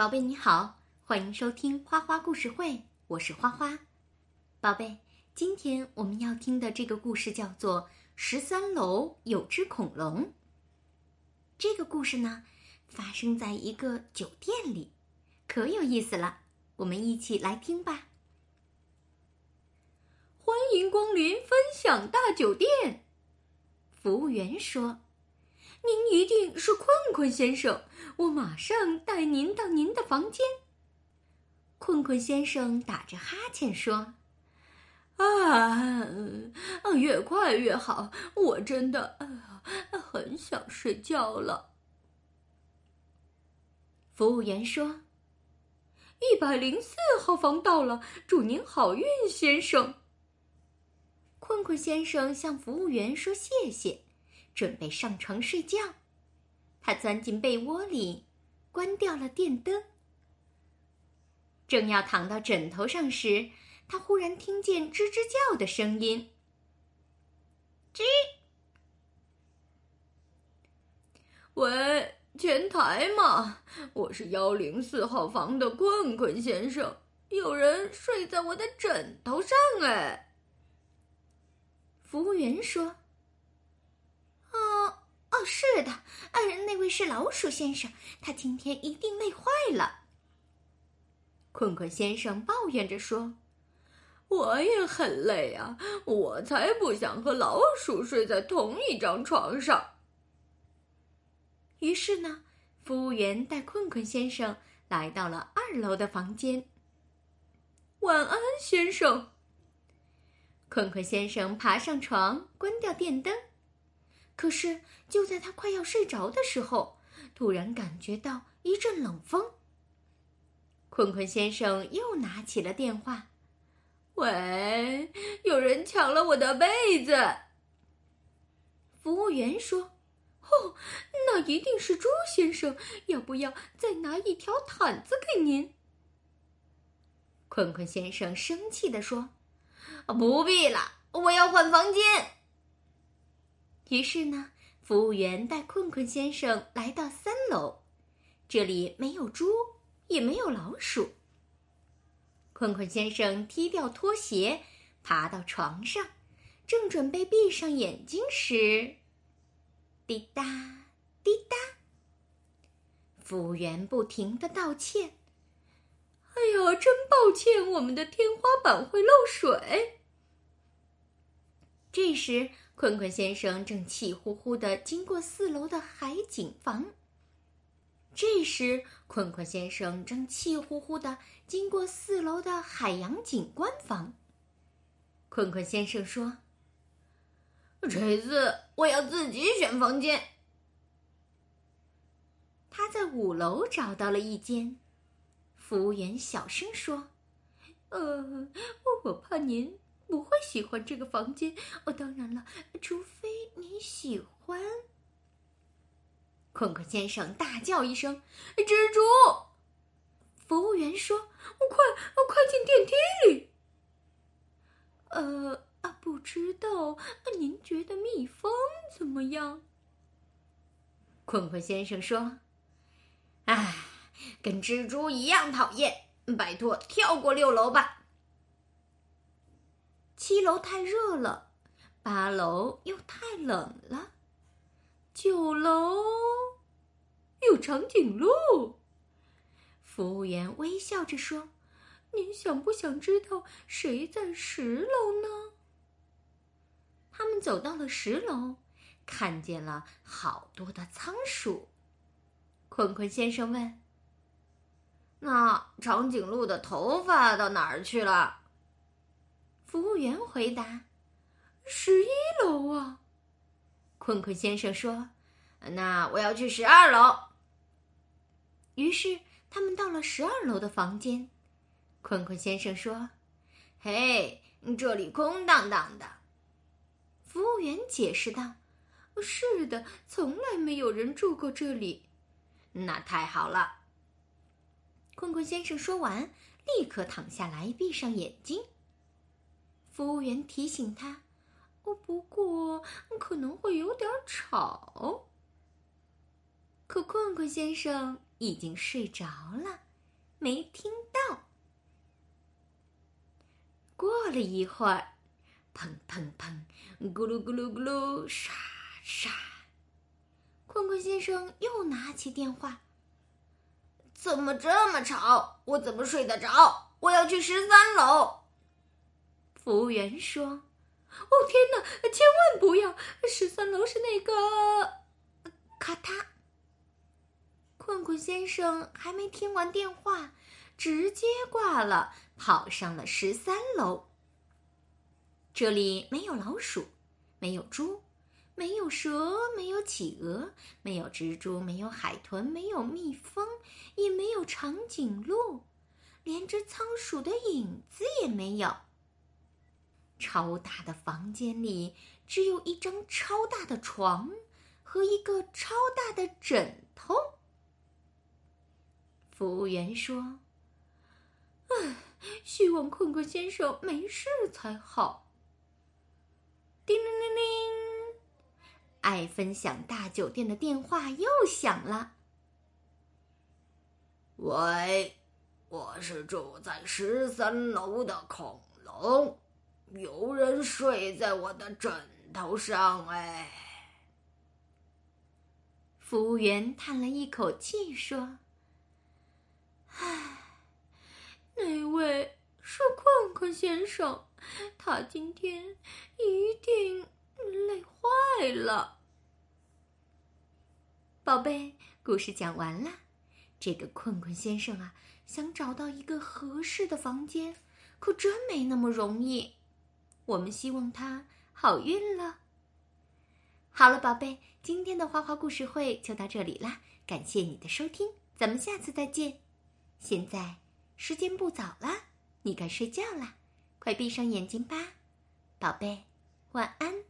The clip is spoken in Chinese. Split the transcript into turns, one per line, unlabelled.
宝贝你好，欢迎收听花花故事会，我是花花。宝贝，今天我们要听的这个故事叫做《十三楼有只恐龙》。这个故事呢，发生在一个酒店里，可有意思了。我们一起来听吧。欢迎光临分享大酒店，服务员说。您一定是困困先生，我马上带您到您的房间。困困先生打着哈欠说：“
啊，越快越好，我真的很想睡觉了。”
服务员说：“一百零四号房到了，祝您好运，先生。”困困先生向服务员说谢谢。准备上床睡觉，他钻进被窝里，关掉了电灯。正要躺到枕头上时，他忽然听见吱吱叫的声音。吱！
喂，前台吗？我是幺零四号房的困困先生，有人睡在我的枕头上哎。
服务员说。哦哦，是的，呃，那位是老鼠先生，他今天一定累坏了。困困先生抱怨着说：“
我也很累啊，我才不想和老鼠睡在同一张床上。”
于是呢，服务员带困困先生来到了二楼的房间。
晚安，先生。
困困先生爬上床，关掉电灯。可是，就在他快要睡着的时候，突然感觉到一阵冷风。困困先生又拿起了电话：“
喂，有人抢了我的被子。”
服务员说：“哦，那一定是猪先生，要不要再拿一条毯子给您？”困困先生生气地说：“
不必了，我要换房间。”
于是呢，服务员带困困先生来到三楼，这里没有猪，也没有老鼠。困困先生踢掉拖鞋，爬到床上，正准备闭上眼睛时，滴答滴答，服务员不停的道歉：“
哎呀，真抱歉，我们的天花板会漏水。”
这时。困困先生正气呼呼的经过四楼的海景房。这时，困困先生正气呼呼的经过四楼的海洋景观房。困困先生说：“
这次我要自己选房间。”
他在五楼找到了一间。服务员小声说：“呃，我怕您。”不会喜欢这个房间哦。当然了，除非你喜欢。困困先生大叫一声：“
蜘蛛！”
服务员说：“快，快进电梯里。”呃啊，不知道，您觉得蜜蜂怎么样？困困先生说：“
唉，跟蜘蛛一样讨厌。拜托，跳过六楼吧。”
七楼太热了，八楼又太冷了，九楼有长颈鹿。服务员微笑着说：“您想不想知道谁在十楼呢？”他们走到了十楼，看见了好多的仓鼠。坤坤先生问：“
那长颈鹿的头发到哪儿去了？”
服务员回答：“十一楼啊。”困困先生说：“
那我要去十二楼。”
于是他们到了十二楼的房间。困困先生说：“
嘿，这里空荡荡的。”
服务员解释道：“是的，从来没有人住过这里。”
那太好了。
困困先生说完，立刻躺下来，闭上眼睛。服务员提醒他：“哦，不过可能会有点吵。”可困困先生已经睡着了，没听到。过了一会儿，砰砰砰，咕噜咕噜咕噜，沙沙。困困先生又拿起电话：“
怎么这么吵？我怎么睡得着？我要去十三楼。”
服务员说：“哦天哪，千万不要！十三楼是那个……咔嗒。”困困先生还没听完电话，直接挂了，跑上了十三楼。这里没有老鼠，没有猪，没有蛇，没有企鹅，没有蜘蛛，没有海豚，没有蜜蜂，也没有长颈鹿，连只仓鼠的影子也没有。超大的房间里只有一张超大的床和一个超大的枕头。服务员说：“唉，希望困困先生没事才好。”叮铃铃铃，爱分享大酒店的电话又响了。
喂，我是住在十三楼的恐龙。有人睡在我的枕头上，哎。
服务员叹了一口气说：“唉，那位是困困先生，他今天一定累坏了。”宝贝，故事讲完了。这个困困先生啊，想找到一个合适的房间，可真没那么容易。我们希望他好运了。好了，宝贝，今天的花花故事会就到这里啦，感谢你的收听，咱们下次再见。现在时间不早了，你该睡觉啦，快闭上眼睛吧，宝贝，晚安。